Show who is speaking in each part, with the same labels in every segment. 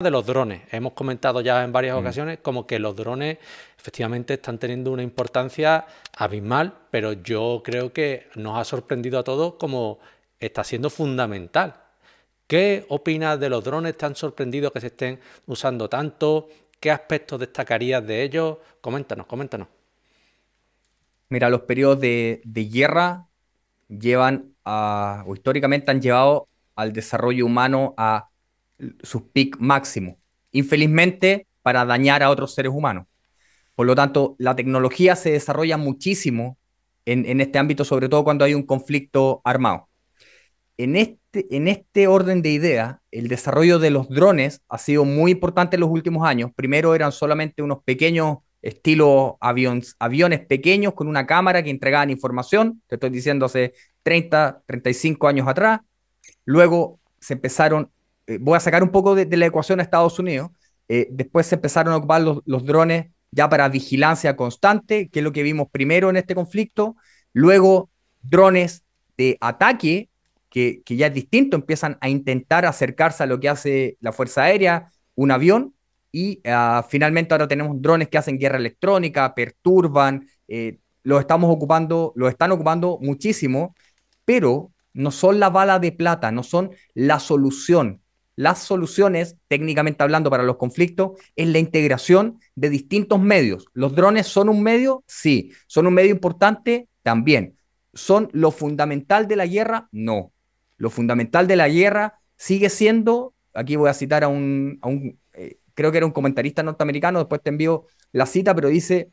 Speaker 1: de los drones. Hemos comentado ya en varias mm. ocasiones como que los drones efectivamente están teniendo una importancia abismal, pero yo creo que nos ha sorprendido a todos como está siendo fundamental. ¿Qué opinas de los drones? ¿Te han sorprendido que se estén usando tanto? ¿Qué aspectos destacarías de ellos? Coméntanos, coméntanos.
Speaker 2: Mira, los periodos de, guerra llevan a, o históricamente han llevado al desarrollo humano a sus pic máximo. Infelizmente, para dañar a otros seres humanos. Por lo tanto, la tecnología se desarrolla muchísimo en, este ámbito, sobre todo cuando hay un conflicto armado. En este, en este orden de ideas, el desarrollo de los drones ha sido muy importante en los últimos años. Primero eran solamente unos pequeños estilo aviones, aviones pequeños con una cámara que entregaban información, te estoy diciendo hace 30, 35 años atrás. Luego se empezaron, eh, voy a sacar un poco de, la ecuación a Estados Unidos, eh, después se empezaron a ocupar los, drones ya para vigilancia constante, que es lo que vimos primero en este conflicto. Luego drones de ataque, que, que ya es distinto, empiezan a intentar acercarse a lo que hace la Fuerza Aérea, un avión, y ah, finalmente ahora tenemos drones que hacen guerra electrónica, perturban, eh, los estamos ocupando, los están ocupando muchísimo, pero no son la bala de plata, no son la solución. Las soluciones, técnicamente hablando, para los conflictos es la integración de distintos medios. ¿Los drones son un medio? Sí. ¿Son un medio importante? También. ¿Son lo fundamental de la guerra? No. Lo fundamental de la guerra sigue siendo, aquí voy a citar a un, un creo que era un comentarista norteamericano, después te envío la cita, pero dice,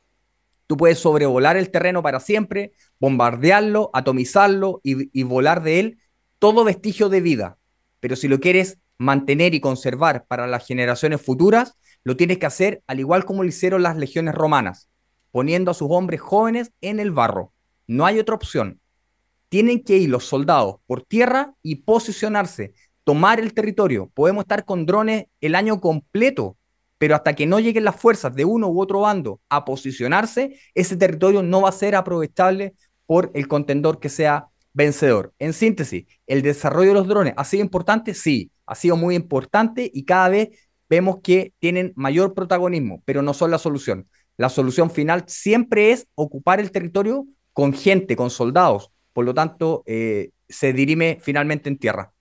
Speaker 2: tú puedes sobrevolar el terreno para siempre, bombardearlo, atomizarlo y, volar de él todo vestigio de vida. Pero si lo quieres mantener y conservar para las generaciones futuras, lo tienes que hacer al igual como lo hicieron las legiones romanas, poniendo a sus hombres jóvenes en el barro. No hay otra opción. Tienen que ir los soldados por tierra y posicionarse tomar el territorio. Podemos estar con drones el año completo, pero hasta que no lleguen las fuerzas de uno u otro bando a posicionarse, ese territorio no va a ser aprovechable por el contendor que sea vencedor. En síntesis, ¿el desarrollo de los drones ha sido importante? Sí, ha sido muy importante y cada vez vemos que tienen mayor protagonismo, pero no son la solución. La solución final siempre es ocupar el territorio con gente, con soldados. Por lo tanto, eh, se dirime finalmente en tierra.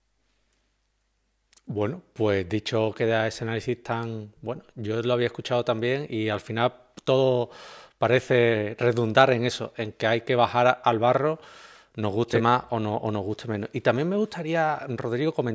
Speaker 1: Bueno, pues dicho queda ese análisis tan bueno, yo lo había escuchado también y al final todo parece redundar en eso, en que hay que bajar al barro, nos guste más o, no, o nos guste menos. Y también me gustaría, Rodrigo, comentar